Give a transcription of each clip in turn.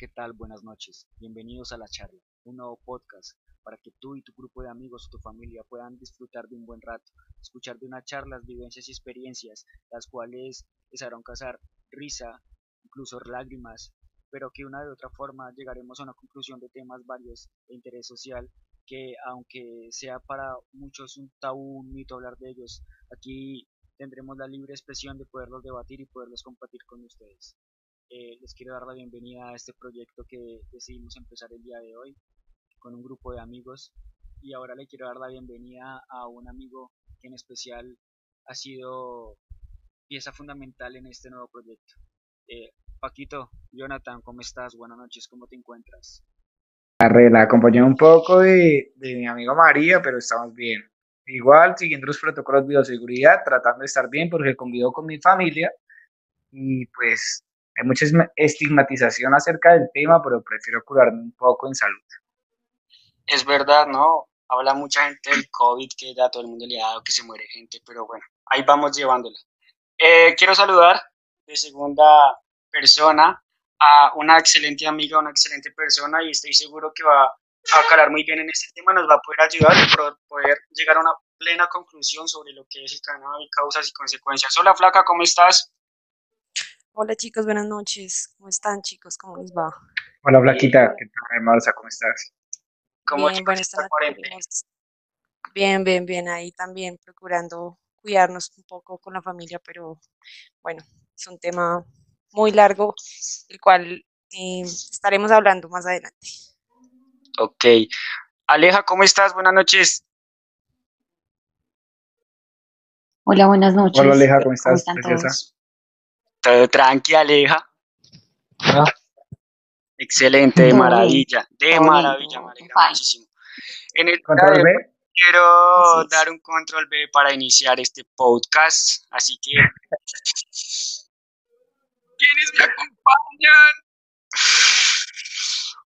¿qué tal? Buenas noches. Bienvenidos a La Charla, un nuevo podcast para que tú y tu grupo de amigos o tu familia puedan disfrutar de un buen rato, escuchar de una charla, vivencias y experiencias, las cuales les harán causar risa, incluso lágrimas, pero que una de otra forma llegaremos a una conclusión de temas varios de interés social que aunque sea para muchos un tabú, un mito hablar de ellos, aquí tendremos la libre expresión de poderlos debatir y poderlos compartir con ustedes. Eh, les quiero dar la bienvenida a este proyecto que decidimos empezar el día de hoy con un grupo de amigos y ahora le quiero dar la bienvenida a un amigo que en especial ha sido pieza fundamental en este nuevo proyecto. Eh, Paquito, Jonathan, ¿cómo estás? Buenas noches, ¿cómo te encuentras? La acompañé un poco de, de mi amigo María, pero estamos bien. Igual, siguiendo los protocolos de bioseguridad, tratando de estar bien porque convivo con mi familia y pues hay mucha estigmatización acerca del tema, pero prefiero curarme un poco en salud. Es verdad, ¿no? Habla mucha gente del COVID, que ya todo el mundo le ha dado, que se muere gente, pero bueno, ahí vamos llevándola. Eh, quiero saludar de segunda persona a una excelente amiga, una excelente persona y estoy seguro que va a calar muy bien en este tema, nos va a poder ayudar a poder llegar a una plena conclusión sobre lo que es el cannabis, causas y consecuencias. Hola Flaca, ¿cómo estás? Hola chicos, buenas noches. ¿Cómo están chicos? ¿Cómo les va? Hola Flaquita, ¿qué tal Marza? ¿Cómo estás? ¿Cómo bien, bien, bien, bien, ahí también procurando cuidarnos un poco con la familia, pero bueno, es un tema muy largo, el cual eh, estaremos hablando más adelante. Ok. Aleja, ¿cómo estás? Buenas noches. Hola, buenas noches. Hola Aleja, ¿cómo estás? Todo tranqui, Aleja. Ah. Excelente, de maravilla, de maravilla, me alegra muchísimo. En el control B. Quiero dar un control B para iniciar este podcast, así que ¿Quiénes me acompañan?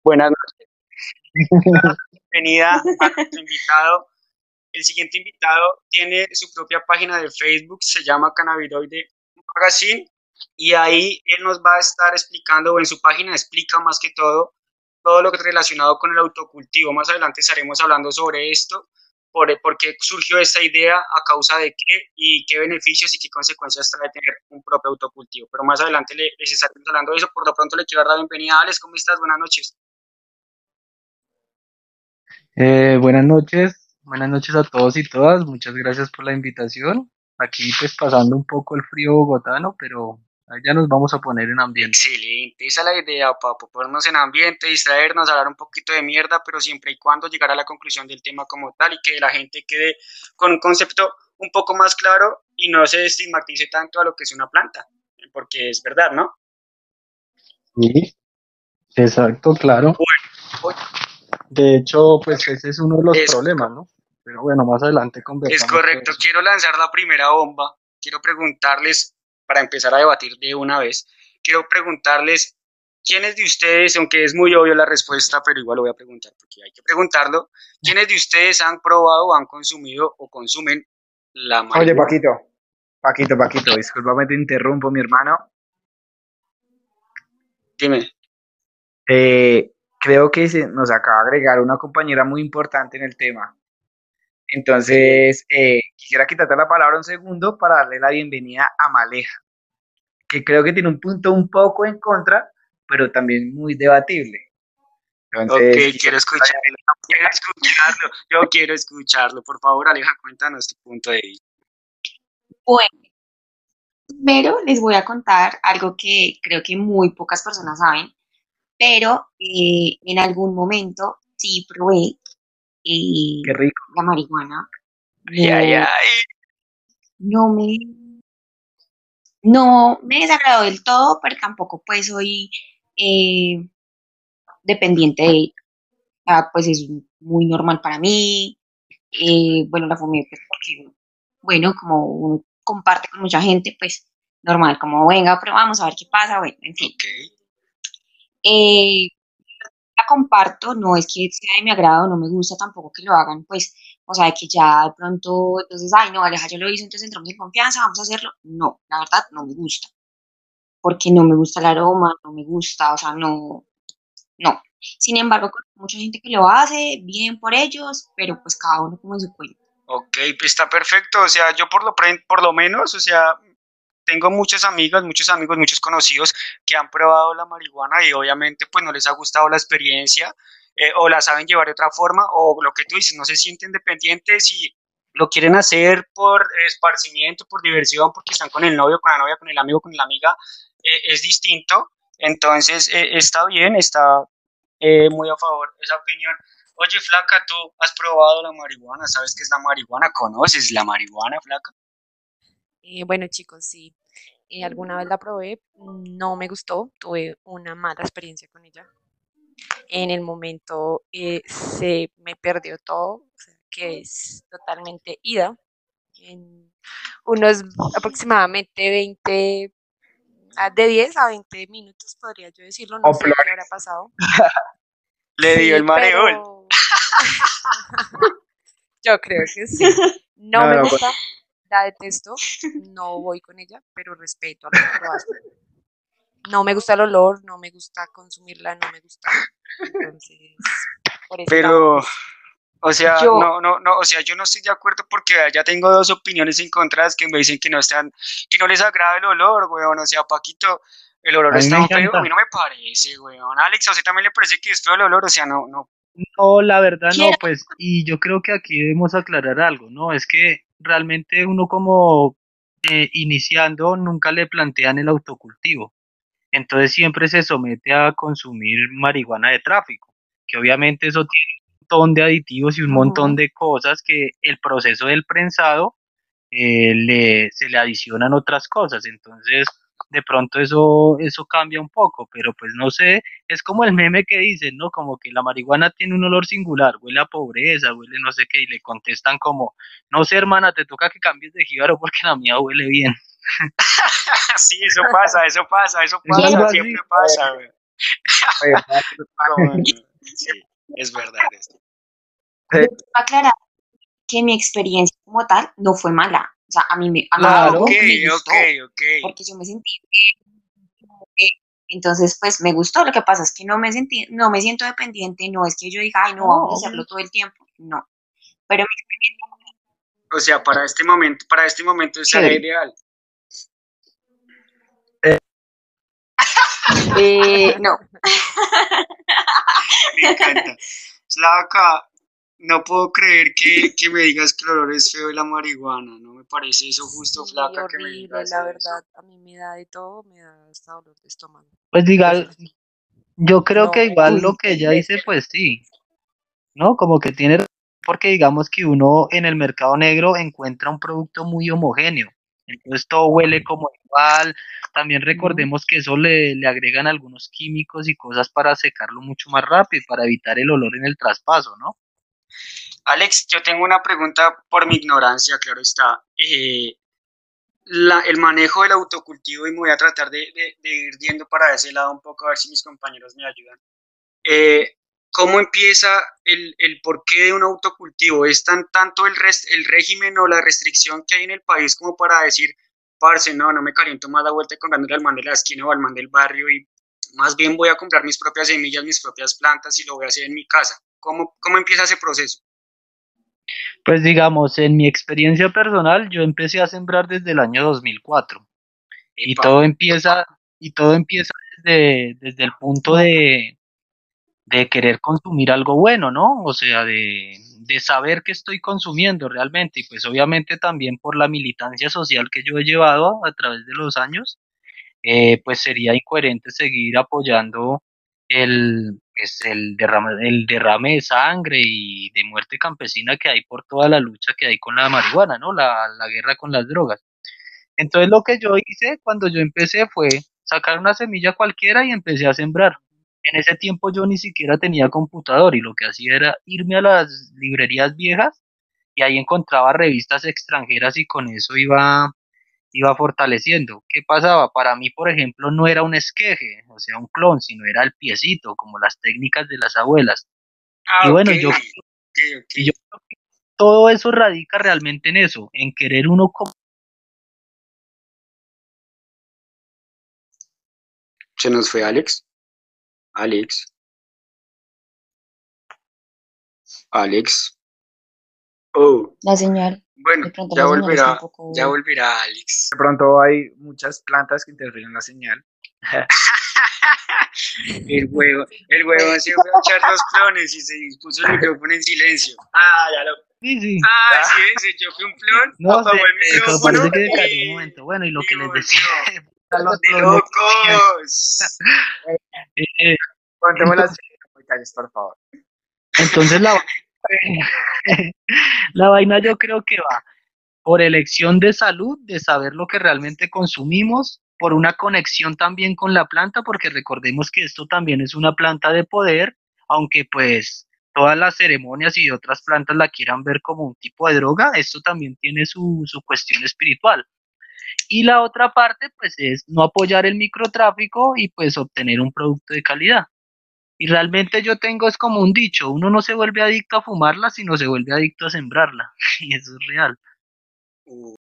Buenas noches. Bienvenida a nuestro invitado. El siguiente invitado tiene su propia página de Facebook, se llama Cannabidoide Magazine, y ahí él nos va a estar explicando, o en su página explica más que todo, todo lo que es relacionado con el autocultivo. Más adelante estaremos hablando sobre esto por, por, qué surgió esta idea, a causa de qué y qué beneficios y qué consecuencias trae tener un propio autocultivo. Pero más adelante les estaremos hablando de eso. Por lo pronto le quiero dar la bienvenida a Alex. ¿Cómo estás? Buenas noches. Eh, buenas noches, buenas noches a todos y todas. Muchas gracias por la invitación. Aquí pues pasando un poco el frío bogotano, pero ya nos vamos a poner en ambiente. Excelente, esa es la idea, papo, ponernos en ambiente, distraernos, hablar un poquito de mierda, pero siempre y cuando llegar a la conclusión del tema como tal y que la gente quede con un concepto un poco más claro y no se estigmatice tanto a lo que es una planta, porque es verdad, ¿no? Sí, exacto, claro. de hecho, pues ese es uno de los problemas, ¿no? Pero bueno, más adelante conversamos. Es correcto, quiero lanzar la primera bomba. Quiero preguntarles para empezar a debatir de una vez, quiero preguntarles, ¿quiénes de ustedes, aunque es muy obvio la respuesta, pero igual lo voy a preguntar porque hay que preguntarlo, ¿quiénes de ustedes han probado han consumido o consumen la marihuana? Oye, Paquito, Paquito, Paquito, discúlpame, te interrumpo, mi hermano. Dime. Eh, creo que se nos acaba de agregar una compañera muy importante en el tema. Entonces, eh, quisiera quitarte la palabra un segundo para darle la bienvenida a Maleja, que creo que tiene un punto un poco en contra, pero también muy debatible. Entonces, ok, quiero escucharlo, quiero escucharlo, yo quiero escucharlo. Por favor, Aleja, cuéntanos tu punto de vista. Bueno, primero les voy a contar algo que creo que muy pocas personas saben, pero eh, en algún momento sí probé Qué rico. la marihuana. No, No me, no me desagradó del todo, pero tampoco pues soy eh, dependiente de ella. pues es muy normal para mí. Eh, bueno, la fumé pues porque, bueno, como uno comparte con mucha gente, pues normal, como venga, pero vamos a ver qué pasa, bueno, en fin. Eh, comparto, no es que sea de mi agrado, no me gusta tampoco que lo hagan, pues, o sea, que ya de pronto, entonces, ay, no, Aleja, yo lo hice, entonces entramos en confianza, vamos a hacerlo. No, la verdad, no me gusta, porque no me gusta el aroma, no me gusta, o sea, no, no. Sin embargo, mucha gente que lo hace, bien por ellos, pero pues cada uno como su cuenta. Ok, pues está perfecto. O sea, yo por lo, por lo menos, o sea, tengo muchas amigas, muchos amigos, muchos conocidos que han probado la marihuana y obviamente pues no les ha gustado la experiencia eh, o la saben llevar de otra forma o lo que tú dices, no se sienten dependientes y lo quieren hacer por esparcimiento, por diversión, porque están con el novio, con la novia, con el amigo, con la amiga, eh, es distinto. Entonces eh, está bien, está muy a favor esa opinión. Oye, flaca, tú has probado la marihuana, ¿sabes qué es la marihuana? ¿Conoces la marihuana, flaca? bueno, chicos, sí. alguna vez la probé, no me gustó, tuve una mala experiencia con ella en el momento eh, se me perdió todo, que es totalmente ida. En unos aproximadamente 20, ah, de 10 a 20 minutos podría yo decirlo, no sé qué habrá pasado. Le dio el mareo. yo creo que sí. No, me gusta, la detesto, no voy con ella, pero respeto a los que lo hacen no me gusta el olor, no me gusta consumirla, no me gusta. Entonces, Pero, o sea, no, no, no, o sea, yo no estoy de acuerdo porque ya tengo dos opiniones encontradas que me dicen que no están, que no les agrada el olor, weón, o sea, Paquito, el olor está feo, a mí no me parece, weón. Alex, ¿a usted también le parece que es feo el olor? O sea, no, no. No, la verdad no, pues, y yo creo que aquí debemos aclarar algo, ¿no? Es que realmente uno como eh, iniciando nunca le plantean el autocultivo entonces siempre se somete a consumir marihuana de tráfico, que obviamente eso tiene un montón de aditivos y un montón de cosas que el proceso del prensado eh, le, se le adicionan otras cosas, entonces de pronto eso, eso cambia un poco, pero pues no sé, es como el meme que dicen, ¿no? Como que la marihuana tiene un olor singular, huele a pobreza, huele no sé qué, y le contestan como, no sé hermana, te toca que cambies de jíbaro porque la mía huele bien. sí, eso pasa, eso pasa, eso pasa, siempre pasa, sí, es verdad. Esto. aclarar que mi experiencia como tal no fue mala. O sea, a mí me, a claro, me gustó, porque yo me sentí entonces, pues me gustó. Lo que pasa es que no me sentí, no me siento dependiente, no es que yo diga, ay, no, vamos a hacerlo todo el tiempo. No. Pero mi experiencia. O sea, para este momento, para este momento es ideal. Eh, no. Me encanta. Slava, no puedo creer que, que, me digas que el olor es feo de la marihuana, no me parece eso justo, flaca, que me digas la verdad, a mí me da de todo, me da hasta dolor de estómago. Pues diga, yo creo que igual lo que ella dice, pues sí, ¿no? Como que tiene, porque digamos que uno en el mercado negro encuentra un producto muy homogéneo, entonces todo huele como igual, también recordemos que eso le, le, agregan algunos químicos y cosas para secarlo mucho más rápido, para evitar el olor en el traspaso, ¿no? Alex, yo tengo una pregunta por mi ignorancia, claro está. Eh, el manejo del autocultivo, y me voy a tratar de, ir viendo para ese lado un poco, a ver si mis compañeros me ayudan. Eh, ¿Cómo empieza el, el, porqué de un autocultivo? ¿Es tan, tanto el, el régimen o la restricción que hay en el país como para decir, parce, no, no me caliento más la vuelta con al man de la esquina o al man del barrio y más bien voy a comprar mis propias semillas, mis propias plantas y lo voy a hacer en mi casa? ¿Cómo, cómo empieza ese proceso? Pues digamos, en mi experiencia personal, yo empecé a sembrar desde el año 2004 y todo empieza y todo empieza desde, desde el punto de, de querer consumir algo bueno, ¿no? O sea, de, de saber que estoy consumiendo realmente y pues obviamente también por la militancia social que yo he llevado a través de los años, eh, pues sería incoherente seguir apoyando el, pues el, derrame, el derrame de sangre y de muerte campesina que hay por toda la lucha que hay con la marihuana, ¿no? La, la guerra con las drogas. Entonces lo que yo hice cuando yo empecé fue sacar una semilla cualquiera y empecé a sembrar. En ese tiempo yo ni siquiera tenía computador y lo que hacía era irme a las librerías viejas y ahí encontraba revistas extranjeras y con eso iba iba fortaleciendo. ¿Qué pasaba? Para mí, por ejemplo, no era un esqueje, o sea, un clon, sino era el piecito, como las técnicas de las abuelas. Ah, y bueno, yo, Y yo creo que todo eso radica realmente en eso, en querer uno como... Se nos fue Alex. Alex. Alex. Oh. La señal. Bueno, ya volverá, poco... ya volverá Alex. De pronto hay muchas plantas que interfieren la señal. el huevo, el huevo se fue a echar los clones y se dispuso el micrófono en silencio. Ah, ya lo. Sí, sí. Ah, sí, se yo fui un plon, no, apagó el. Eh, parece que cayó un momento. Bueno, y lo que les decía los ¡De locos! eh, eh, Contemos las muchachos, por favor. Entonces la, la vaina yo creo que va por elección de salud, de saber lo que realmente consumimos, por una conexión también con la planta, porque recordemos que esto también es una planta de poder, aunque pues todas las ceremonias y otras plantas la quieran ver como un tipo de droga, esto también tiene su, su cuestión espiritual. Y la otra parte pues es no apoyar el microtráfico y pues obtener un producto de calidad. Y realmente yo tengo es como un dicho, uno no se vuelve adicto a fumarla, sino se vuelve adicto a sembrarla. Y eso es real. Uh,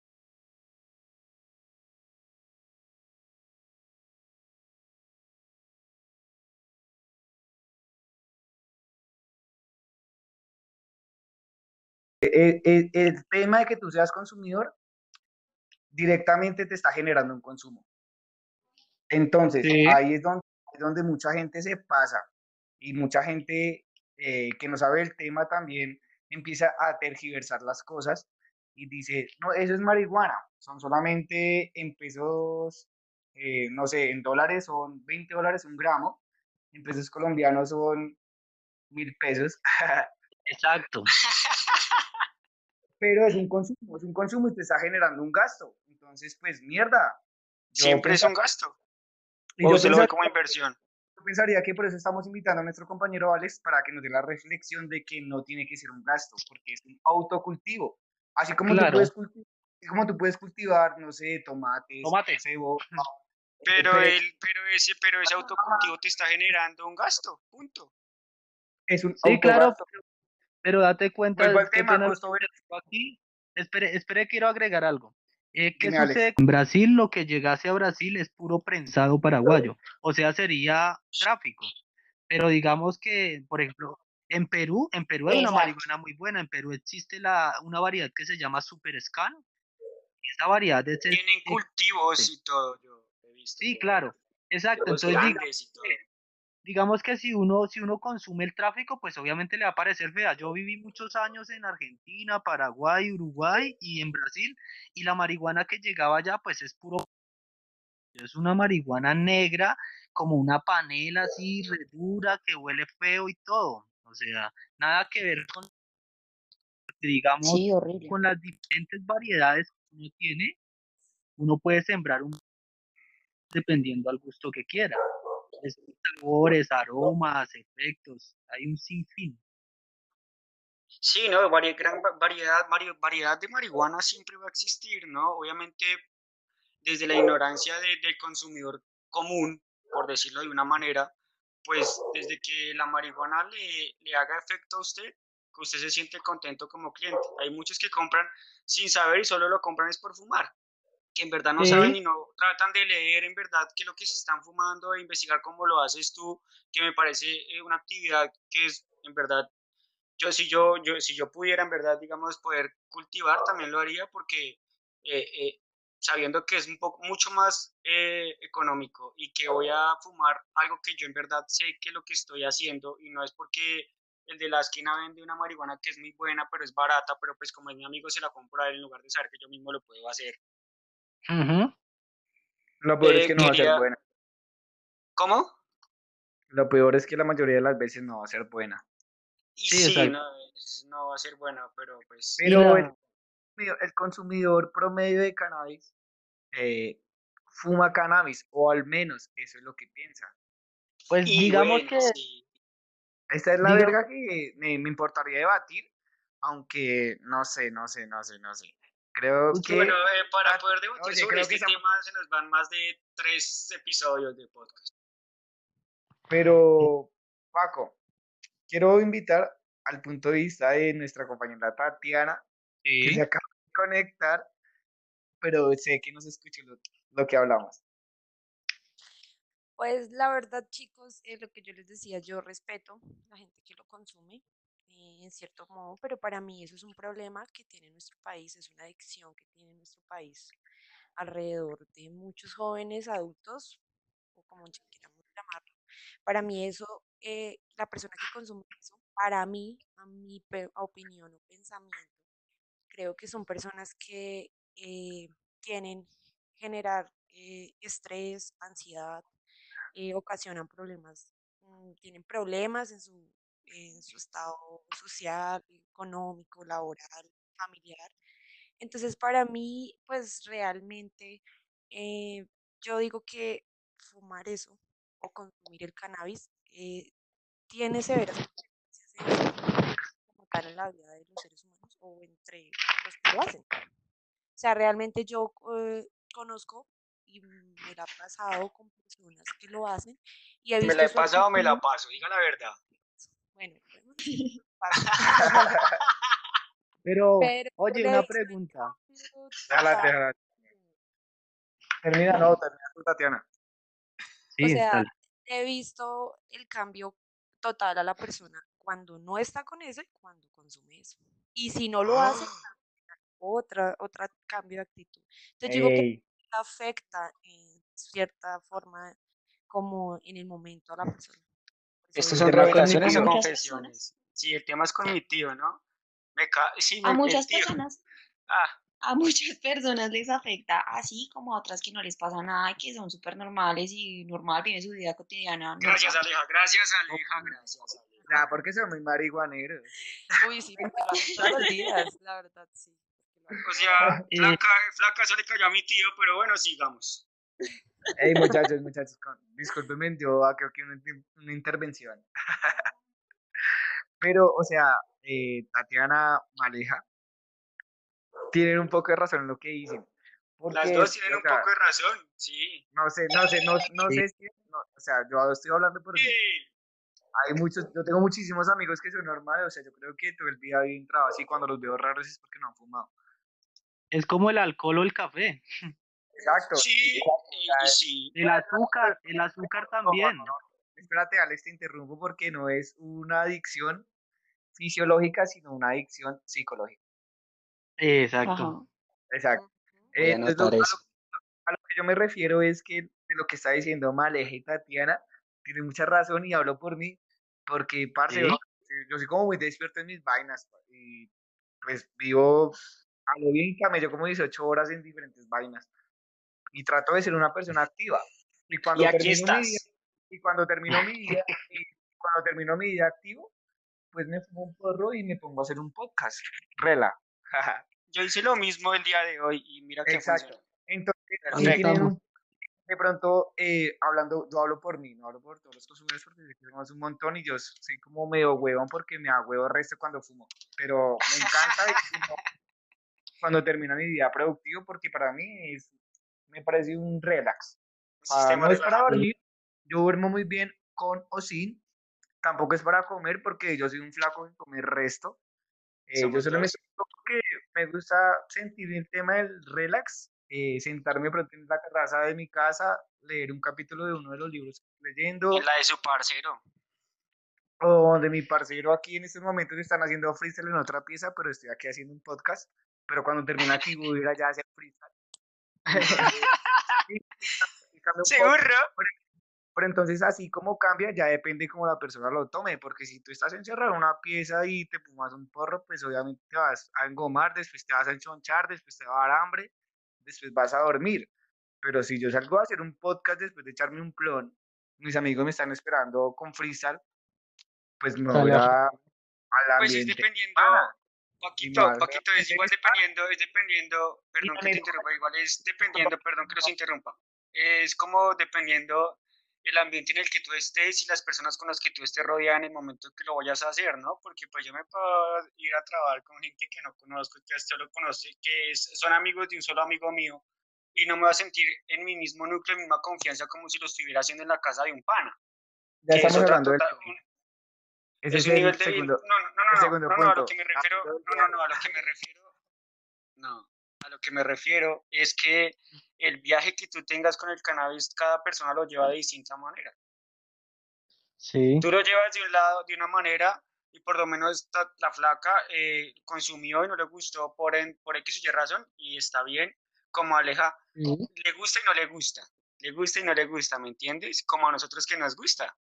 El, el- el tema de que tú seas consumidor directamente te está generando un consumo. Entonces, Sí. ahí es donde, es donde mucha gente se pasa y mucha gente eh, que no sabe el tema también empieza a tergiversar las cosas y dice, no, eso es marihuana, son solamente en pesos, eh, no sé, en dólares son 20 dólares un gramo, en pesos colombianos son mil pesos, Exacto. pero es un consumo, es un consumo y te está generando un gasto. Entonces, pues mierda. Siempre es un gasto. y O yo se lo ve como inversión. yo pensaría que por eso estamos invitando a nuestro compañero Alex para que nos dé la reflexión de que no tiene que ser un gasto, porque es un autocultivo. Así como, tú, Claro. puedes cultivar, como tú puedes cultivar, no sé, tomates, Tomate. cebolla. Pero pe- el, pero ese, pero ese autocultivo te está generando un gasto. Punto. es un Sí, claro, pero, pero date cuenta, Vuelvo al tema, aquí. Espere, espere, quiero agregar algo. Eh, ¿Qué Dime, Alex. sucede? En Brasil, lo que llegase a Brasil es puro prensado paraguayo, o sea, sería tráfico. Pero digamos que, por ejemplo, en Perú, en Perú hay una marihuana muy buena. En Perú existe la, una variedad que se llama Super Scan. y Esa variedad es, Tienen cultivos y todo, yo he visto. Sí, claro, exacto. Entonces, diga- grandes y todo. Digamos que si uno, si uno consume el tráfico, pues obviamente le va a parecer fea. Yo viví muchos años en Argentina, Paraguay, Uruguay y en Brasil, y la marihuana que llegaba allá, pues es puro. Es una marihuana negra, como una panela así, re dura, que huele feo y todo. O sea, nada que ver con, digamos, Sí, con las diferentes variedades que uno tiene, uno puede sembrar un dependiendo al gusto que quiera. Es sabores, aromas, efectos, hay un sinfín. Sí, no, vari- gran va- variedad, vari- variedad de marihuana siempre va a existir, ¿no? Obviamente, desde la ignorancia de- del consumidor común, por decirlo de una manera, pues desde que la marihuana le, le haga efecto a usted, que usted se siente contento como cliente. Hay muchos que compran sin saber y solo lo compran es por fumar, que en verdad no saben y no tratan de leer en verdad qué es lo que se están fumando e investigar cómo lo haces tú, que me parece eh, una actividad que es en verdad yo si yo, yo si yo pudiera en verdad, digamos, poder cultivar, también lo haría porque eh, eh, sabiendo que es un poco mucho más económico y que voy a fumar algo que yo en verdad sé que es lo que estoy haciendo y no es porque el de la esquina vende una marihuana que es muy buena, pero es barata, pero pues como es mi amigo se la compra él en lugar de saber que yo mismo lo puedo hacer. Ujú. Lo peor es Eh, que no va a ser buena. ¿Cómo? Lo peor es que la mayoría de las veces no va a ser buena. Y Sí, sí, exacto. no, es- no va a ser bueno, pero pues... Pero el, consumidor- el consumidor promedio de cannabis eh, fuma cannabis, o al menos eso es lo que piensa. Pues y digamos bueno, que sí. Esta es la Diga- verga que me, me importaría debatir, aunque no sé, no sé, no sé, no sé. Creo Usted- que Bueno, eh, para Ah, poder debatir oye, sobre creo este que estamos- tema se nos van más de tres episodios de podcast. Pero, Paco, quiero invitar al punto de vista de nuestra compañera Tatiana, que sí, se acaba de conectar, pero sé que nos escuche lo, lo que hablamos. Pues la verdad, chicos, es lo que yo les decía, yo respeto la gente que lo consume. Eh, en cierto modo, pero para mí eso es un problema que tiene nuestro país, es una adicción que tiene nuestro país alrededor de muchos jóvenes adultos, o como queramos llamarlo. Para mí eso, eh, la persona que consume eso, para mí, a mi opinión o pensamiento, creo que son personas que eh, tienen generar eh, estrés, ansiedad, eh, ocasionan problemas, mm, tienen problemas en su, en su estado social, económico, laboral, familiar. Entonces, para mí, pues realmente, yo digo que fumar eso o consumir el cannabis tiene severas consecuencias en la vida de los seres humanos o entre los que lo hacen. O sea, realmente yo eh, conozco y me la he pasado con personas que lo hacen y he visto ¿Me la he pasado o me la paso? Diga la verdad. Bueno, Pero, oye, una pregunta. Termina, no, termina tú, Tatiana. Sí, o sea, he visto el cambio total a la persona cuando no está con eso y cuando consume eso. Y si no lo hace, ¡Ah! otra, otra cambio de actitud. Entonces digo que afecta en cierta forma como en el momento a la persona. Estas son revelaciones o confesiones. Sí, el tema es cognitivo, ¿no? Me sí, a muchas personas. Ah. A muchas personas les afecta, así como a otras que no les pasa nada y que son súper normales y normal viven su vida cotidiana. Gracias, Aleja, gracias, Aleja, gracias, Aleja. Ya, porque son muy marihuaneros. Uy, sí, todos los días, la verdad, sí. O sea, flaca, flaca, eso le cayó a mi tío, pero bueno, sigamos. Hey, muchachos, muchachos, discúlpenme, yo creo que una, una intervención. pero, o sea, eh, Tatiana Maleja tienen un poco de razón en lo que dicen. Las dos tienen un poco de razón, sí. No sé, no sé, no, no sé si, no, o sea, yo estoy hablando por sí hay muchos, yo tengo muchísimos amigos que son normales, o sea, yo creo que todo el día bien entrado así, cuando los veo raros es porque no han fumado. Es como el alcohol o el café. Exacto. Sí, sí. El azúcar, el azúcar también. Espérate, Alex, te interrumpo porque no es una adicción fisiológica, sino una adicción psicológica. Exacto. Exacto. Eh, a, lo, que yo me refiero es que de lo que está diciendo Maleja y Tatiana, tiene mucha razón y hablo por mí, porque, parce, yo, soy como muy despierto en mis vainas y pues vivo a lo bien camello como 18 horas en diferentes vainas y trato de ser una persona activa. Y cuando aquí termino Mi día, y cuando termino mi día, y cuando termino mi día activo, pues me fumo un porro y me pongo a hacer un podcast. Rela. Yo hice lo mismo el día de hoy y mira que Exacto. Entonces, de pronto, eh, hablando, yo hablo por mí, no hablo por todos los consumidores porque fumamos un montón y yo soy como medio huevón porque me hago el resto cuando fumo, pero me encanta cuando termina mi día productivo porque para mí es, me parece un relax. no es para dormir, yo duermo muy bien con o sin, tampoco es para comer porque yo soy un flaco en comer resto. Eh, yo solo me porque me gusta sentir el tema del relax eh, sentarme pronto en la terraza de mi casa, leer un capítulo de uno de los libros que estoy leyendo. la de su parcero. O donde mi parcero aquí en estos momentos están haciendo freestyle en otra pieza, pero estoy aquí haciendo un podcast. Pero cuando termine aquí voy a ir allá a hacer freestyle. Seguro. Pero entonces así como cambia, ya depende cómo la persona lo tome, porque si tú estás encerrado en una pieza y te fumas un porro, pues obviamente te vas a engomar, después te vas a enchonchar, después te va a dar hambre, después vas a dormir. Pero si yo salgo a hacer un podcast después de echarme un plon, mis amigos me están esperando con freestyle, pues me voy a, Pues es dependiendo, Paquito, Paquito, es igual dependiendo, es dependiendo, perdón que te interrumpa, igual es dependiendo, perdón que los interrumpa, es como dependiendo el ambiente en el que tú estés y las personas con las que tú estés rodeada en el momento que lo vayas a hacer, ¿no? Porque pues yo me puedo ir a trabajar con gente que no conozco, que hasta lo conoce, que son amigos de un solo amigo mío y no me voy a sentir en mi mismo núcleo, en misma confianza como si lo estuviera haciendo en la casa de un pana. Ya estamos hablando de Ese es, un nivel de... Segundo, no, no, no, no, no, no, a lo que me refiero, no, no, no, a lo que me refiero, no, a lo que me refiero es que el viaje que tú tengas con el cannabis, cada persona lo lleva de distinta manera. Sí. Tú lo llevas de un lado de una manera y por lo menos la flaca eh, consumió y no le gustó por, en, por X o Y razón y está bien, como Aleja, le gusta y no le gusta, le gusta y no le gusta, ¿me entiendes? Como a nosotros que nos gusta.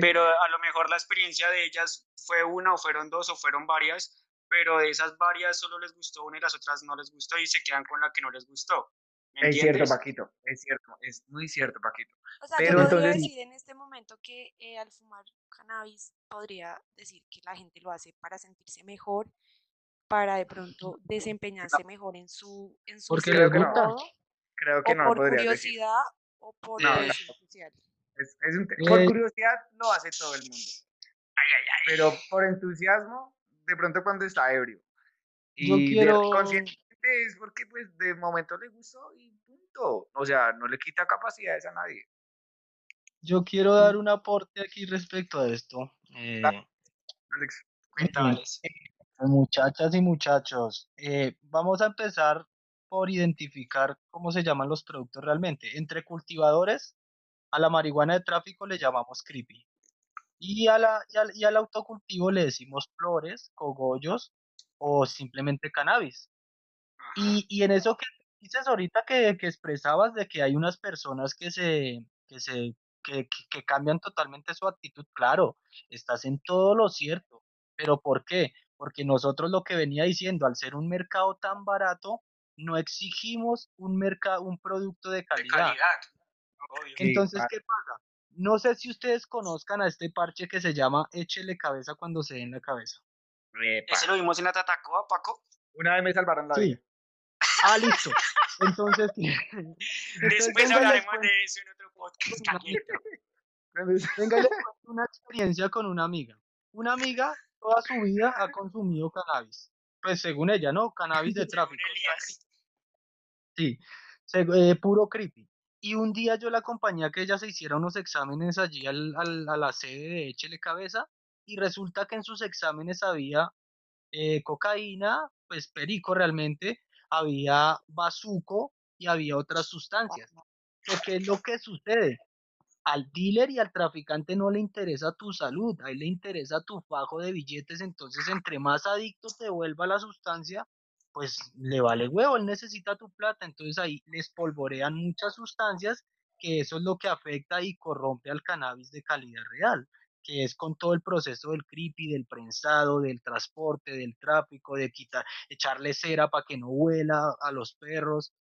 Pero a lo mejor la experiencia de ellas fue una o fueron dos o fueron varias, pero de esas varias solo les gustó una y las otras no les gustó y se quedan con la que no les gustó. es cierto, Paquito, es cierto, es muy cierto, Paquito. O sea, pero yo podría decir en este momento que eh, al fumar cannabis podría decir que la gente lo hace para sentirse mejor, para de pronto desempeñarse mejor en su en su Porque creo que no. Creo que o no por curiosidad o por no, social. Es, es un, por curiosidad lo hace todo el mundo. Ay, ay, ay. Pero por entusiasmo, de pronto cuando está ebrio. Y yo quiero... conscientemente es porque pues de momento le gustó y punto. O sea, no le quita capacidades a nadie. Yo quiero dar un aporte aquí respecto a esto. Eh, Alex, cuéntales. muchachas y muchachos, eh, vamos a empezar por identificar cómo se llaman los productos realmente. Entre cultivadores, a la marihuana de tráfico le llamamos creepy. Y, a la, y, al, y al autocultivo le decimos flores, cogollos o simplemente cannabis. Y, y, en eso que dices ahorita que, que, expresabas de que hay unas personas que se, que se que, que, cambian totalmente su actitud, claro, estás en todo lo cierto. Pero ¿por qué? Porque nosotros lo que venía diciendo, al ser un mercado tan barato, no exigimos un mercado, un producto de calidad. De calidad. Entonces, ¿qué pasa? No sé si ustedes conozcan a este parche que se llama Échele cabeza cuando se den la cabeza. ¿Ese lo vimos en la Tatacoa, Paco? Una vez me salvaron la vida. Ah, listo. Entonces, después hablaremos de eso en otro podcast. Venga, una experiencia con una amiga. Una amiga toda su vida ha consumido cannabis. Pues según ella, ¿no? Cannabis de tráfico. Sí, eh, puro creepy. Y un día yo la acompañé a que ella se hiciera unos exámenes allí al, al, a la sede de Échele Cabeza y resulta que en sus exámenes había eh, cocaína, pues perico realmente, había bazuco y había otras sustancias. ¿Qué es lo que sucede? Al dealer y al traficante no le interesa tu salud, a él le interesa tu fajo de billetes, entonces entre más adicto te vuelva la sustancia, pues le vale huevo, él necesita tu plata, entonces ahí les polvorean muchas sustancias que eso es lo que afecta y corrompe al cannabis de calidad real que es con todo el proceso del creepy, del prensado, del transporte, del tráfico, de quitar, echarle cera para que no huela a los perros.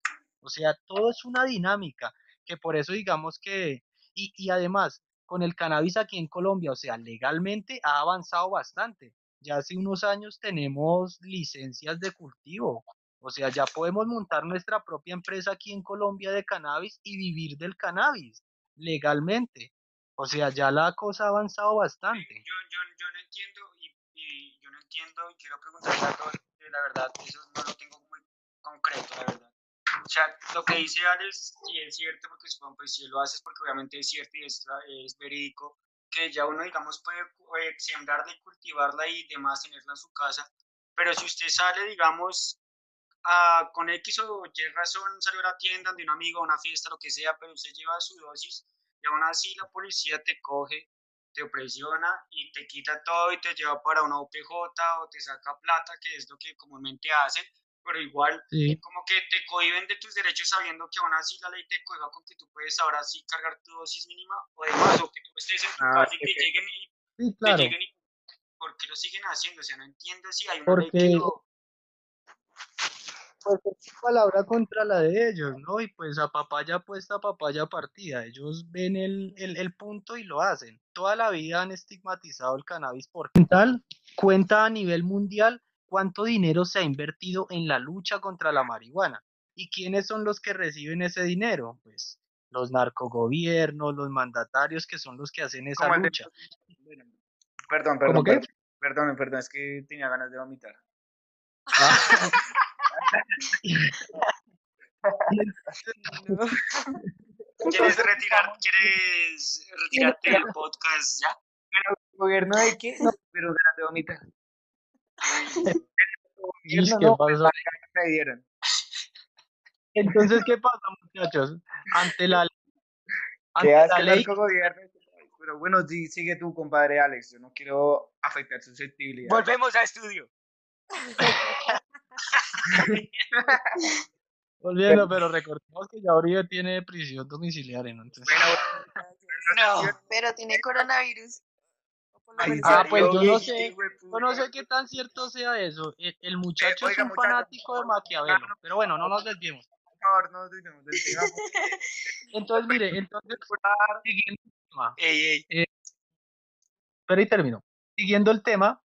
O sea, todo es una dinámica que por eso digamos que, y, y además, con el cannabis aquí en Colombia, o sea, legalmente ha avanzado bastante. Ya hace unos años tenemos licencias de cultivo, o sea, ya podemos montar nuestra propia empresa aquí en Colombia de cannabis y vivir del cannabis legalmente. O sea, ya la cosa ha avanzado bastante. Yo, yo, yo no entiendo y, yo no entiendo y quiero preguntarle a todos, la verdad, eso no lo tengo muy concreto, la verdad. O sea, lo que dice Alex, sí es cierto, porque pues, si lo haces porque obviamente es cierto y es, es verídico, que ya uno, digamos, puede, sembrarla y cultivarla y demás, tenerla en su casa, pero si usted sale, digamos, con X o Y razón, salió a la tienda de un amigo, a una fiesta, lo que sea, pero usted lleva su dosis, y aún así la policía te coge, te presiona y te quita todo y te lleva para una OPJ o te saca plata, que es lo que comúnmente hacen, pero igual como que te cohiben de tus derechos sabiendo que aún así la ley te cohiba con que tú puedes ahora sí cargar tu dosis mínima o demás, o que tú estés en tu ah, casa y que lleguen y, te lleguen y ¿por qué lo siguen haciendo? O sea, no entiendo si hay una ley que lo pues es palabra contra la de ellos, ¿no? Y pues a papaya puesta, papaya partida. Ellos ven el, el, punto y lo hacen. Toda la vida han estigmatizado el cannabis por tal cuenta a nivel mundial cuánto dinero se ha invertido en la lucha contra la marihuana. ¿Y quiénes son los que reciben ese dinero? Pues los narcogobiernos, los mandatarios que son los que hacen esa lucha. Perdón, perdón, perdón, perdón, perdón, es que tenía ganas de vomitar. Ah. ¿Quieres retirar, ¿Quieres retirarte del podcast ya? Pero el gobierno de qué? No, pero ganas de vomitar. ¿Qué pasa? Entonces, ¿qué pasa, muchachos? Ante la, ante ¿Qué hace la ley, pero bueno, sí, sigue tú, compadre Alex. Yo no quiero afectar susceptibilidad. Volvemos a estudio. Volviendo, pero recordemos que ya Uribe tiene prisión domiciliaria, ¿no? Entonces, No. Pero tiene coronavirus. O por lo Ay, menos ah, pues yo no sé, yo no sé qué tan cierto sea eso. El, el muchacho oiga, es un muchacho, fanático de Maquiavelo, pero bueno, no nos desviemos. Por favor, no desviemos tema. Entonces, mire, entonces, siguiendo el tema, Ey, ey. pero y termino. Siguiendo el tema,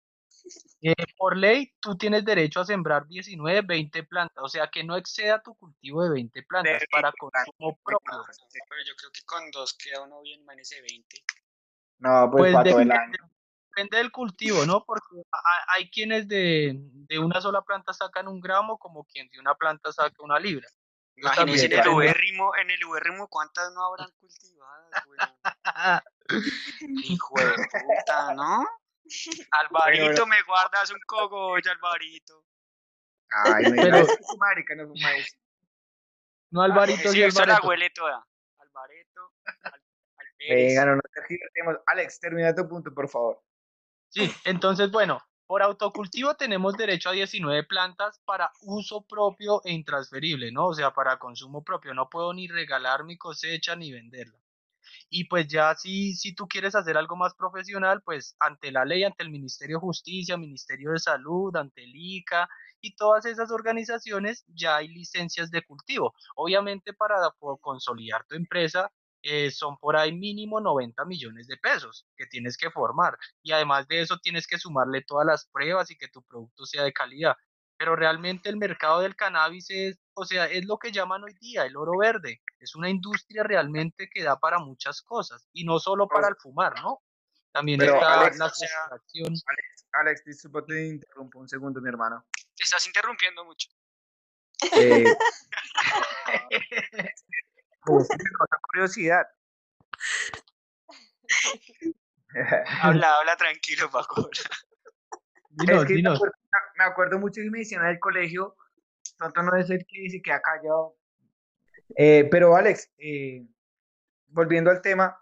eh, por ley, tú tienes derecho a sembrar 19, 20 plantas, o sea, que no exceda tu cultivo de 20 plantas De para 20 consumo propio. Pero yo creo que con dos queda uno bien, man, ese 20. No, pues, Pues para todo el depende, año. Depende del cultivo, ¿no? Porque ha- hay quienes de, de una sola planta sacan un gramo, como quien de una planta saca una libra. Imagínense en el ubérrimo, en el ubérrimo cuántas no habrán cultivadas, güey. Hijo de puta, ¿no? Alvarito, me guardas un cogollo, Alvarito. Ay, no, Pero- no, marica, no fuma eso. No Alvarito Sí, eso la huele toda. Al, al. Venga, no nos. Alex, termina tu punto, por favor. Sí, entonces, bueno, por autocultivo tenemos derecho a 19 plantas para uso propio e intransferible, ¿no? O sea, para consumo propio. No puedo ni regalar mi cosecha ni venderla. Y pues ya si, si tú quieres hacer algo más profesional, pues ante la ley, ante el Ministerio de Justicia, Ministerio de Salud, ante el ICA y todas esas organizaciones, ya hay licencias de cultivo. Obviamente para consolidar tu empresa eh, son por ahí mínimo 90 millones de pesos que tienes que formar. Y además de eso tienes que sumarle todas las pruebas y que tu producto sea de calidad. Pero realmente el mercado del cannabis es, o sea, es lo que llaman hoy día el oro verde. Es una industria realmente que da para muchas cosas y no solo para el fumar, ¿no? También Pero, está Alex, la sea, extracción. Alex, disculpa, te interrumpo un segundo, mi hermano. Te estás interrumpiendo mucho. Eh, pues, curiosidad. Habla, habla tranquilo, Paco. Dinos, es que me acuerdo, me acuerdo mucho que me decían en el colegio, tonto no es el que se queda callado. Eh, pero Alex, eh, volviendo al tema,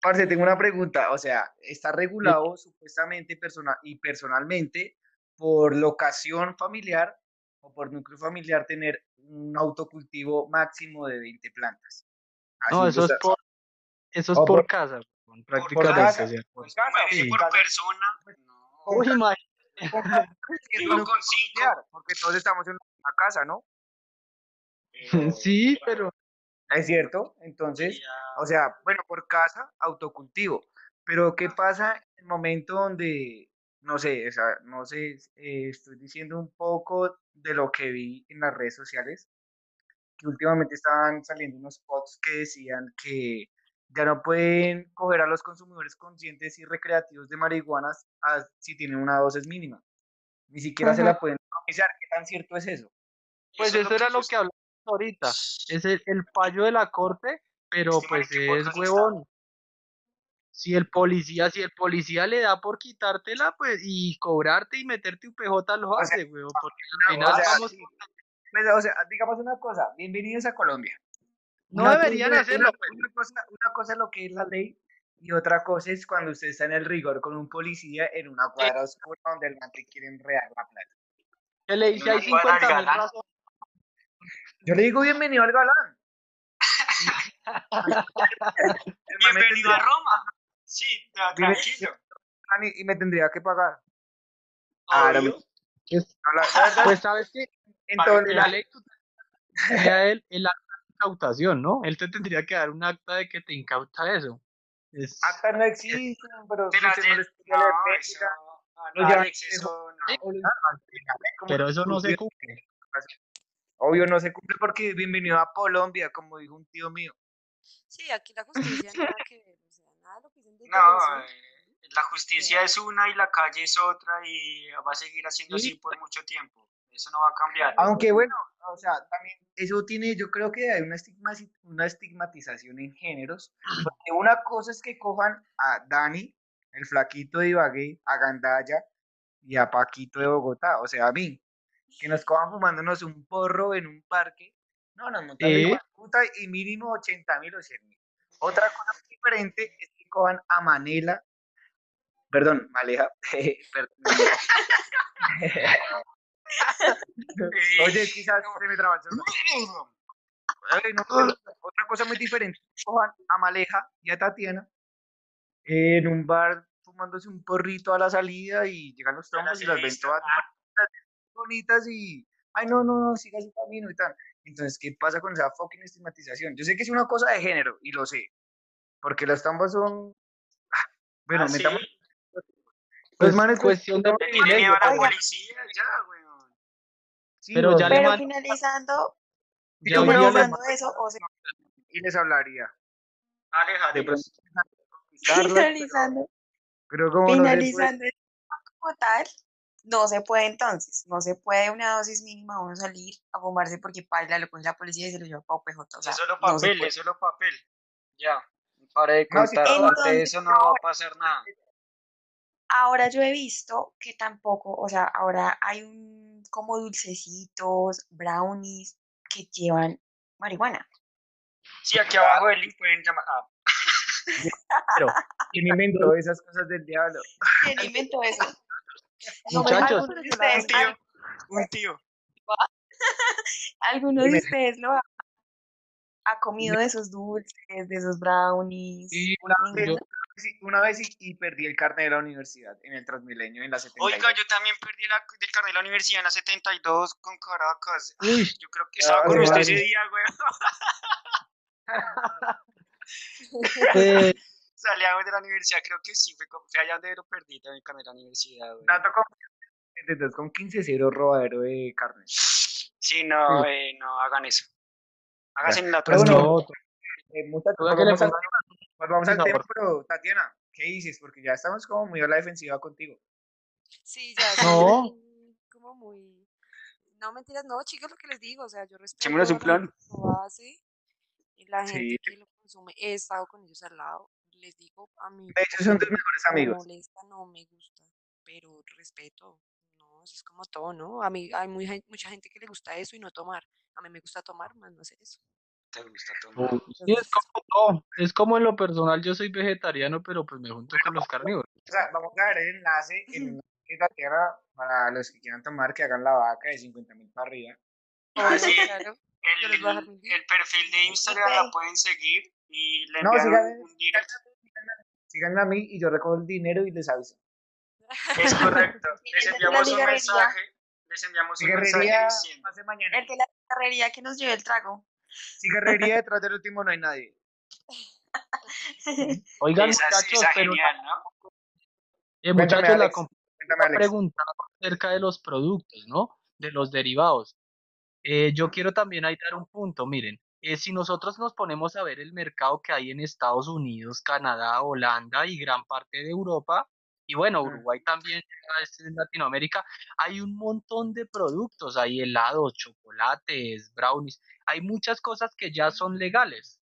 parce, tengo una pregunta, o sea, está regulado supuestamente persona y personalmente por locación familiar o por núcleo familiar tener un autocultivo máximo de 20 plantas. No, eso es por, eso es por por- casa, por prácticamente. casa, por- por casa, Imagínese sí. por persona. No. Uy, imagínate. es Uno un con cinco. familiar, porque todos estamos en una casa, ¿no? Pero- Sí, pero Es cierto, entonces, Ya. o sea, bueno, por casa, autocultivo. Pero ¿qué pasa en el momento donde, no sé, o sea, no sé, eh, estoy diciendo un poco de lo que vi en las redes sociales, que últimamente estaban saliendo unos spots que decían que ya no pueden coger a los consumidores conscientes y recreativos de marihuanas a- si tienen una dosis mínima. Ni siquiera se la pueden decomisar. ¿Qué tan cierto es eso? pues Eso es eso era lo que hablamos ahorita. Es el, el fallo de la corte, pero Este pues es huevón. Si el policía, si el policía le da por quitártela, pues, y cobrarte y meterte un PJ lo O sea, hace, huevón, porque no, al final o sea, vamos, sí. Pues, o sea, digamos una cosa, bienvenidos a Colombia. no Una deberían cosa- hacerlo, Una, pues. una cosa, una cosa es lo que es la ley y otra cosa es cuando usted está en el rigor con un policía en una cuadra oscura donde el man te quiere enredar la plata. que le dice hay le pueden dar 50 mil razones. Yo le digo bienvenido al galán. Bienvenido a Roma. Sí, tranquilo. y, me tendría que pagar. Claro, Obvio. Pues, pues sabes que en para todo que el- la ley tú tendría él el acta de incautación, ¿no? Él te tendría que dar un acta de que te incauta eso. Es, acta no existen, pero si no les eso. ah, Alex, eso pero eso no se cumple. Obvio no se cumple porque bienvenido a Colombia, como dijo un tío mío. Sí, aquí la justicia nada que ver, o sea, nada de No, eh, la justicia es una y la calle es otra y va a seguir haciendo Sí. así por mucho tiempo. Eso no va a cambiar. Aunque bueno, o sea, también eso tiene, yo creo que hay una, estigma- una estigmatización en géneros, porque una cosa es que cojan a Dani, el flaquito de Ibagué, a Gandaya y a Paquito de Bogotá, o sea, a mí, que nos cojan fumándonos un porro en un parque, no, nos montan Sí. de puta y mínimo 80 mil o 100 mil. Otra cosa diferente es a Manela, perdón, Maleja, perdón. Oye, quizás se me traba no, otra cosa muy diferente, cojan a Maleja y a Tatiana en un bar fumándose un porrito a la salida y llegan los trombos y las ven todas bonitas y, ay, no, no, no, siga su camino y tal. Entonces, ¿qué pasa con esa fucking estigmatización? Yo sé que es una cosa de género y lo sé, porque las tambas son, bueno, ¿Ah, sí? metamos... Pues, Pues, man, es cuestión de ¿Qué privilegio. pero- policía? Ya, weón. sí, pero no, ya le Pero man- finalizando, ya le finalizando eso, o sea, y les hablaría. Aleja, De dinos. pronto, conquistarlas, finalizando, pero como no se puede- finalizando el tema como tal, no se puede entonces, no se puede una dosis mínima uno salir a fumarse porque paila lo coge la policía y se lo lleva para OPJ, o sea, es solo no papel, puede. es solo papel. Ya. Para de contar, de entonces, eso no va a pasar nada. Ahora yo he visto que tampoco, o sea, ahora hay un como dulcecitos, brownies que llevan marihuana. Sí, aquí abajo del link pueden llamar. Ah, pero, ¿Quién inventó esas cosas del diablo? ¿Quién inventó eso? No Muchachos. un tío. Un tío. algunos de ustedes lo ha, ha comido de esos dulces, de esos brownies. Sí, Una vez, sí, una vez y, y perdí el carnet de la universidad en el Transmilenio en la 72. Oiga, yo también perdí la, del carnet de la universidad en la 72 con Caracas. Uy. Yo creo que estaba Ay, con usted ese día, güey. eh, Salíamos de la universidad, creo que sí, fue, fue allá donde lo perdí también el carnet de la universidad, güey. Dato con, 72 con 15 cero robadero de carnet. Sí, no, eh, no hagan eso. Háganse en la otra bueno, no, Eh, muchachos, le volvamos al tema, Por pero Tatiana, ¿qué dices? Porque ya estamos como muy a la defensiva contigo. Sí, ya, No. como muy... No, mentiras, no, chicos, lo que les digo, o sea, yo respeto Echémonos un plan. lo hace y la Sí. gente que lo consume, he estado con ellos al lado, les digo, a mí De hecho, son tus mejores no me amigos. molesta, no me gusta, pero respeto, es como todo, ¿no? A mí hay muy, mucha gente que le gusta eso y no tomar, a mí me gusta tomar, más no hacer eso. Te gusta tomar. sí, es como todo. Es como en lo personal, yo soy vegetariano, pero pues me junto con los carnívoros. O sea, vamos a ver el enlace en que Tatiana, para los que quieran tomar, que hagan la vaca de 50 mil para arriba. Ah, sí. Claro, El, perfil de Instagram la pueden seguir y le No, envían síganme, un direct. síganme a mí y yo recojo el dinero y les aviso. Es correcto. Les enviamos la un mensaje. Les enviamos un mensaje diciendo. mañana. El de la carrería que nos lleve el trago. Si guerrería detrás del último no hay nadie. Oigan, Esa, muchachos, esa pero genial, ¿no? eh, Cuéntame, muchachos, la Cuéntame, Alex. preguntaba acerca de los productos, ¿no? De los derivados. Eh, yo quiero también ahí dar un punto, miren, eh, si nosotros nos ponemos a ver el mercado que hay en Estados Unidos, Canadá, Holanda y gran parte de Europa, y bueno, Mm. Uruguay también en Latinoamérica, hay un montón de productos, hay helados, chocolates, brownies, hay muchas cosas que ya son legales,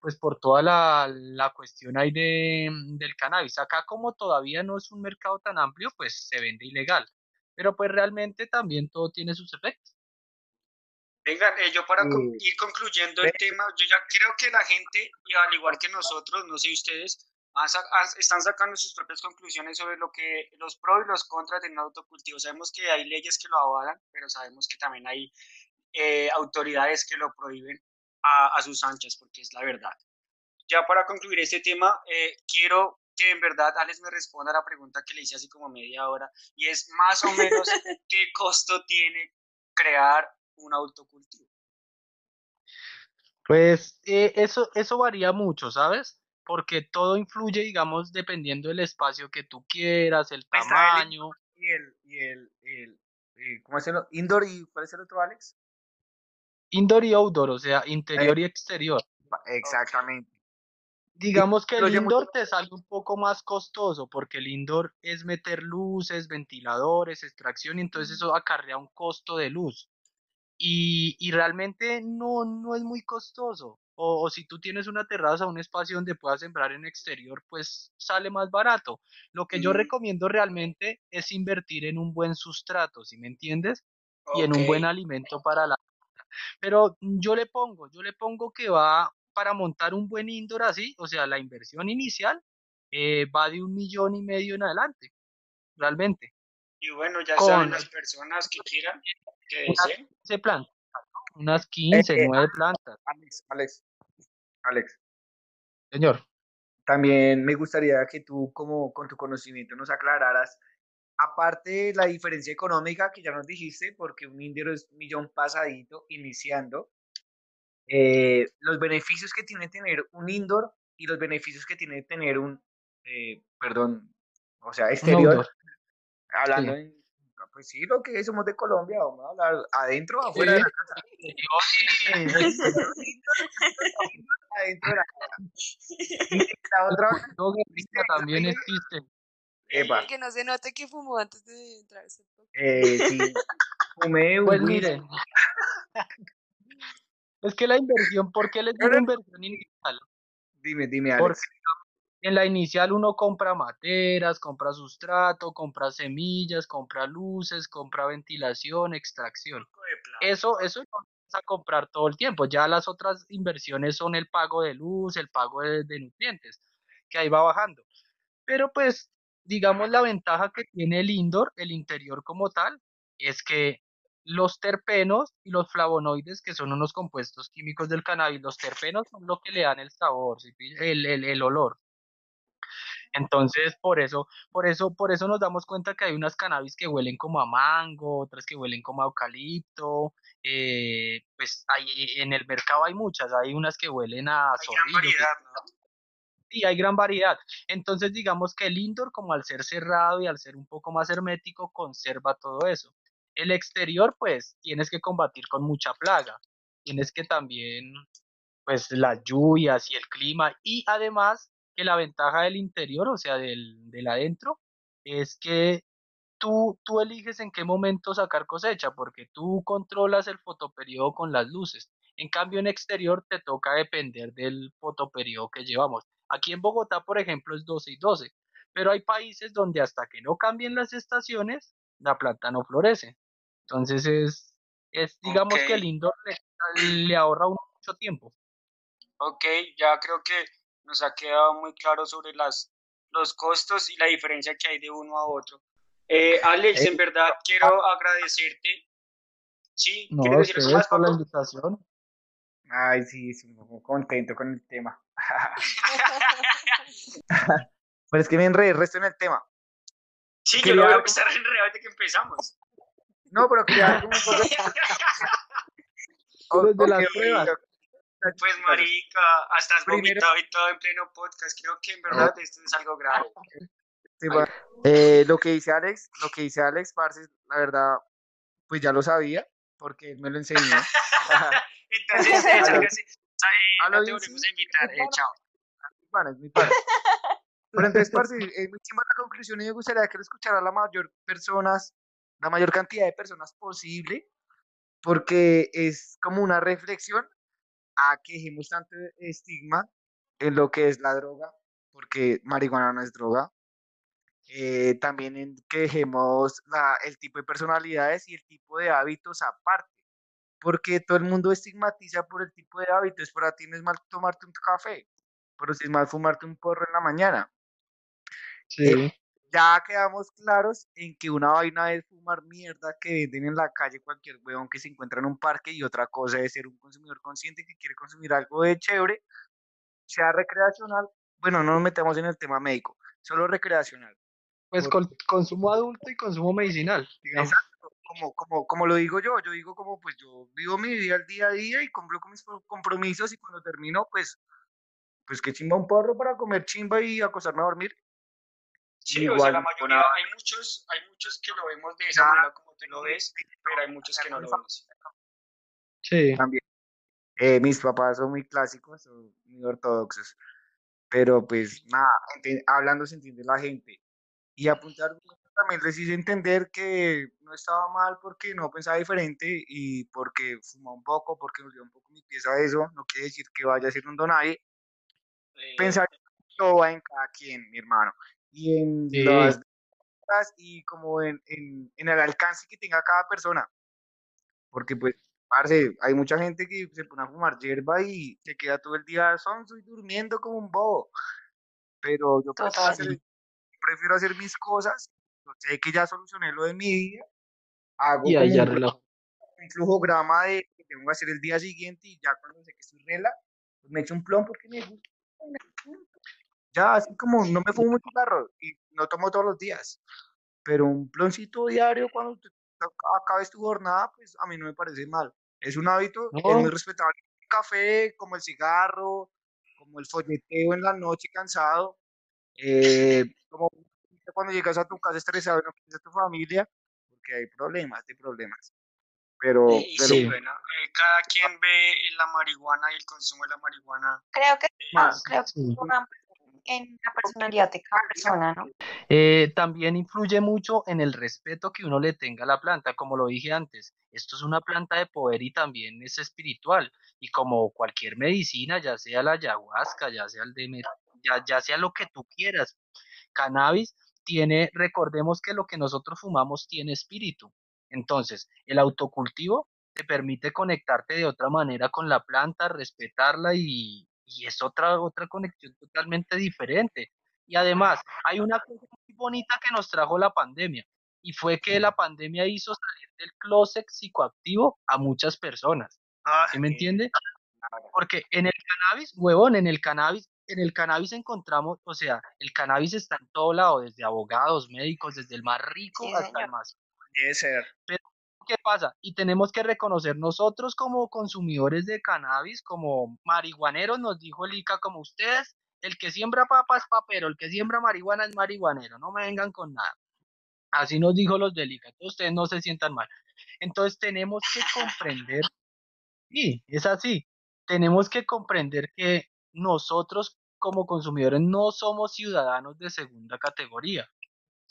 pues por toda la, la cuestión ahí de, del cannabis. Acá como todavía no es un mercado tan amplio, pues se vende ilegal, pero pues realmente también todo tiene sus efectos. Venga, eh, yo para con- Sí. ir concluyendo el tema, yo ya creo que la gente, y al igual que nosotros, no sé ustedes, están sacando sus propias conclusiones sobre lo que los pros y los contras del autocultivo. Sabemos que hay leyes que lo avalan, pero sabemos que también hay eh, autoridades que lo prohíben a, a sus anchas, porque es la verdad. Ya para concluir este tema, eh, quiero que en verdad Alex me responda a la pregunta que le hice hace como media hora, y es más o menos qué costo tiene crear un autocultivo. Pues eh, eso, eso varía mucho, ¿sabes? Porque todo influye, digamos, dependiendo del espacio que tú quieras, el tamaño. Y el, y el, el, eh, ¿cómo es el? Indoor y ¿cuál es el otro, Alex? Indoor y outdoor, o sea, interior y exterior. Exactamente. Digamos que el mucho- indoor te sale un poco más costoso porque el indoor es meter luces, ventiladores, extracción y entonces eso acarrea un costo de luz. Y, y realmente no, no es muy costoso. O, o si tú tienes una terraza, un espacio donde puedas sembrar en exterior, pues sale más barato. Lo que yo Mm. recomiendo realmente es invertir en un buen sustrato, ¿sí me entiendes? Y en un buen alimento para la... Pero yo le pongo, yo le pongo que va para montar un buen indoor así, o sea, la inversión inicial eh, va de un millón y medio en adelante, realmente. Y bueno, ya Con- saben las personas que quieran, que deseen. 15 plantas, unas 15, Eh, 9 plantas, Alex, Alex, Alex, señor. también me gustaría que tú, como con tu conocimiento, nos aclararas, aparte de la diferencia económica que ya nos dijiste, porque un indio es un millón pasadito, iniciando, eh, los beneficios que tiene tener un indoor y los beneficios que tiene tener un, eh, perdón, o sea, exterior, hablando Sí. en, pues sí, lo que es, somos de Colombia, vamos a hablar adentro o afuera de la casa. adentro de la casa. Y la otra, también existe. epa, Que no se note que fumó antes de entrar eh, sí, fumé un Pues whisky. miren, es que la inversión, ¿por qué les digo inversión inicial? Dime, dime, Porque Alex. En la inicial uno compra materas, compra sustrato, compra semillas, compra luces, compra ventilación, extracción. Eso, eso lo vas a comprar todo el tiempo. Ya las otras inversiones son el pago de luz, el pago de, de nutrientes, que ahí va bajando. Pero pues, digamos, la ventaja que tiene el indoor, el interior como tal, es que los terpenos y los flavonoides, que son unos compuestos químicos del cannabis, los terpenos son lo que le dan el sabor, el, el, el olor. Entonces, por eso, por eso, por eso nos damos cuenta que hay unas cannabis que huelen como a mango, otras que huelen como a eucalipto, eh, pues hay, en el mercado hay muchas, hay unas que huelen a Hay gran zorrillo, variedad, ¿no? Sí, hay gran variedad. Entonces, digamos que el indoor, como al ser cerrado y al ser un poco más hermético, conserva todo eso. El exterior, pues, tienes que combatir con mucha plaga. Tienes que también, pues, las lluvias y el clima. Y además, que la ventaja del interior, o sea, del, del adentro, es que tú, tú eliges en qué momento sacar cosecha, porque tú controlas el fotoperiodo con las luces. En cambio, en exterior te toca depender del fotoperiodo que llevamos. Aquí en Bogotá, por ejemplo, es 12 y 12, pero hay países donde hasta que no cambien las estaciones, la planta no florece. Entonces es, es digamos que el indoor le, le ahorra mucho tiempo. Ok, ya creo que nos ha quedado muy claro sobre las, los costos y la diferencia que hay de uno a otro. Eh, Alex, Eh, en verdad quiero agradecerte. Sí, No, ¿quieres decir algo ustedes más, por la invitación. Ay, sí, sí, muy contento con el tema. Pero es que me enredé resto en el tema. Sí, yo lo veo algo- que está enredado desde que empezamos. No, pero quería dar como un poco- O- Desde las pruebas. Pues marica, hasta has Primero- vomitado y todo en pleno podcast. Creo que en verdad esto es algo grave. Sí, bueno. Eh, lo que dice Alex, lo que dice Alex, parce, la verdad, pues ya lo sabía, porque él me lo enseñó. Entonces, eh, Aló, no te volvemos a invitar. Eh, chao. mi pana, es mi pana. Pero entonces, parce, es muy chimba la conclusión y me gustaría que lo escuchara la mayor personas, la mayor cantidad de personas posible, porque es como una reflexión a que tanto estigma en lo que es la droga, porque marihuana no es droga. Eh, también en que la- el tipo de personalidades y el tipo de hábitos aparte, porque todo el mundo estigmatiza por el tipo de hábitos. Para ti no es mal tomarte un café, pero si es mal fumarte un porro en la mañana. Sí. Ya quedamos claros en que una vaina es fumar mierda que venden en la calle cualquier huevón que se encuentra en un parque y otra cosa es ser un consumidor consciente que quiere consumir algo de chévere, sea recreacional. Bueno, no nos metemos en el tema médico, solo recreacional. Pues con, consumo adulto y consumo medicinal, digamos. Como, como, como lo digo yo, yo digo como pues yo vivo mi vida al día a día y cumplo con mis pro- compromisos y cuando termino pues pues que chimba un porro para comer chimba y acostarme a dormir. Sí, o sea, Igual, la mayoría, nada. hay muchos, hay muchos que lo vemos de esa manera como tú lo ves, pero hay muchos que no lo vemos. Sí. también. Eh, mis papás son muy clásicos, son muy ortodoxos, pero pues nada, hablando se entiende la gente. Y apuntar también les hice entender que no estaba mal porque no pensaba diferente y porque fumaba un poco, porque me olvidó un poco mi pieza eso, no quiere decir que vaya a ser un donaje. Eh, Pensar que todo va en cada quien, mi hermano, y en Sí. las cosas y como en, en, en el alcance que tenga cada persona. Porque pues, parce, hay mucha gente que se pone a fumar hierba y se queda todo el día sonso y durmiendo como un bobo. pero yo prefiero hacer, prefiero hacer mis cosas, sé que ya solucioné lo de mi día, hago y ahí ya un flujograma de que tengo que hacer el día siguiente y ya cuando sé que estoy rela, pues me echo un plom porque me gusta. Ya, así como no me fumo mucho carro y no tomo todos los días, pero un ploncito diario cuando acabes tu jornada, pues a mí no me parece mal. Es un hábito es muy respetable. El café, como el cigarro, como el folleteo en la noche cansado, eh, como cuando llegas a tu casa estresado y no piensas a tu familia, porque hay problemas, hay problemas. Pero, sí, bueno, eh, cada quien ve la marihuana y el consumo de la marihuana. Creo que, más, creo que en la personalidad de cada persona, ¿no? Eh, también influye mucho en el respeto que uno le tenga a la planta, como lo dije antes. Esto es una planta de poder y también es espiritual. Y como cualquier medicina, ya sea la ayahuasca, ya sea el de ya, ya sea lo que tú quieras, cannabis tiene, recordemos que lo que nosotros fumamos tiene espíritu. Entonces, el autocultivo te permite conectarte de otra manera con la planta, respetarla y, y es otra, otra conexión totalmente diferente. Y además, hay una cosa muy bonita que nos trajo la pandemia, y fue que la pandemia hizo salir del closet psicoactivo a muchas personas. Ah, ¿Sí me entiende? Porque en el cannabis, huevón, en el cannabis, en el cannabis encontramos, o sea, el cannabis está en todo lado, desde abogados, médicos, desde el más rico hasta el más. Debe ser. Pero ¿qué pasa? Y tenemos que reconocer nosotros como consumidores de cannabis, como marihuaneros, nos dijo el ICA, como ustedes, el que siembra papa es papero, el que siembra marihuana es marihuanero, no me vengan con nada. Así nos dijo los del ICA, ustedes no se sientan mal. Entonces tenemos que comprender, y es así, tenemos que comprender que nosotros como consumidores no somos ciudadanos de segunda categoría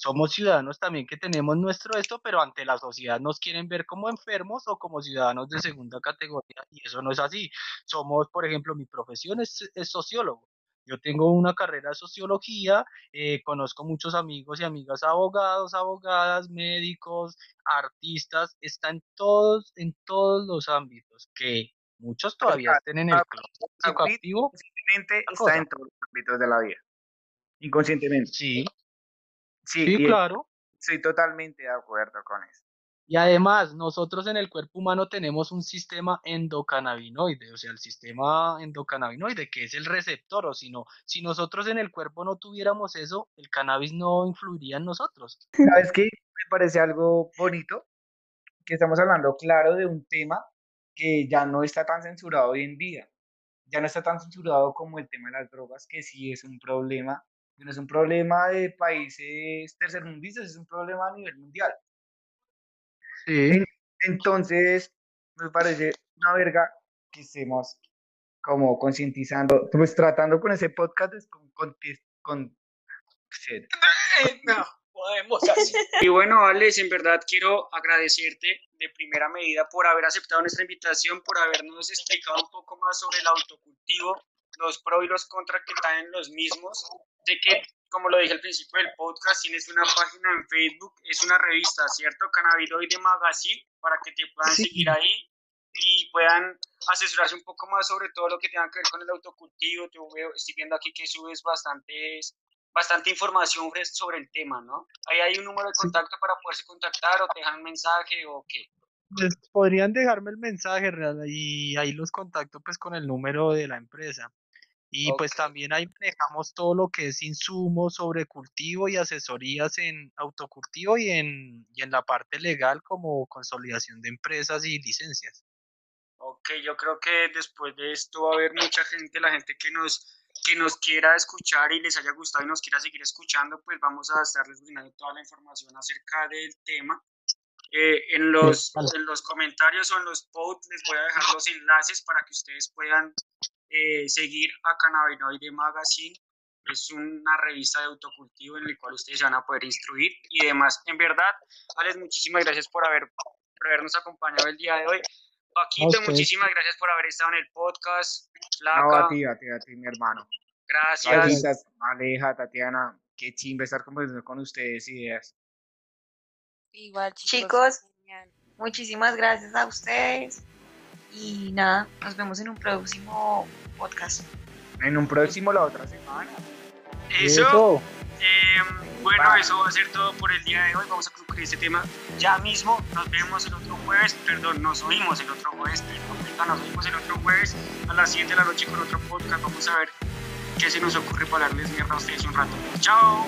somos ciudadanos también que tenemos nuestro esto, pero ante la sociedad nos quieren ver como enfermos o como ciudadanos de segunda categoría y eso no es así. Somos, por ejemplo, mi profesión es, sociólogo. Yo tengo una carrera de sociología, eh, conozco muchos amigos y amigas abogados, abogadas, médicos, artistas, están todos en todos los ámbitos que muchos todavía estén en el activo. está en todos los ámbitos de la vida. Inconscientemente. Sí, Sí, claro. Estoy totalmente de acuerdo con eso. Y además, nosotros en el cuerpo humano tenemos un sistema endocannabinoide, o sea, el sistema endocannabinoide, que es el receptor, o si no, si nosotros en el cuerpo no tuviéramos eso, el cannabis no influiría en nosotros. ¿Sabes qué? Me parece algo bonito, que estamos hablando, claro, de un tema que ya no está tan censurado hoy en día. Ya no está tan censurado como el tema de las drogas, que sí es un problema no es un problema de países tercermundistas, es un problema a nivel mundial. Sí. Entonces, me parece una verga que estemos como concientizando, pues tratando con ese podcast con, con, con no, podemos así. Y bueno, Alex, en verdad quiero agradecerte de primera medida por haber aceptado nuestra invitación, por habernos explicado un poco más sobre el autocultivo, los pros y los contras que traen los mismos, de que, como lo dije al principio del podcast, tienes una página en Facebook, es una revista, ¿cierto? Cannabidoide Magazine, para que te puedan seguir ahí y puedan asesorarse un poco más sobre todo lo que tenga que ver con el autocultivo. Yo veo, estoy viendo aquí que subes bastantes, bastante información sobre el tema, ¿no? Ahí hay un número de contacto para poderse contactar o te dejan un mensaje o qué. Pues podrían dejarme el mensaje y ahí los contacto pues con el número de la empresa. Y pues también ahí manejamos todo lo que es insumos sobre cultivo y asesorías en autocultivo y en, y en la parte legal como consolidación de empresas y licencias. Ok, yo creo que después de esto va a haber mucha gente, la gente que nos, que nos quiera escuchar y les haya gustado y nos quiera seguir escuchando, pues vamos a estarles brindando toda la información acerca del tema. Eh, en, los, en los comentarios o en los posts les voy a dejar los enlaces para que ustedes puedan eh, seguir a Cannabinoide Magazine. Es una revista de autocultivo en la cual ustedes se van a poder instruir y demás. En verdad, Alex, muchísimas gracias por, haber, por habernos acompañado el día de hoy. Paquito, muchísimas gracias por haber estado en el podcast. No, a ti, a ti, a ti, mi hermano. Gracias. Aleja, Tatiana, qué chimba estar conversando con ustedes ideas. Igual, chicos. chicos muchísimas gracias a ustedes. Y nada, nos vemos en un próximo podcast. En un próximo la otra semana. Eso. Eh, bueno, eso va a ser todo por el día de hoy. Vamos a concluir este tema ya mismo. Nos vemos el otro jueves. Perdón, nos oímos el otro jueves. Nos oímos el otro jueves a las 7 de la noche con otro podcast. Vamos a ver qué se nos ocurre para darles mierda a ustedes un rato. ¡Chao!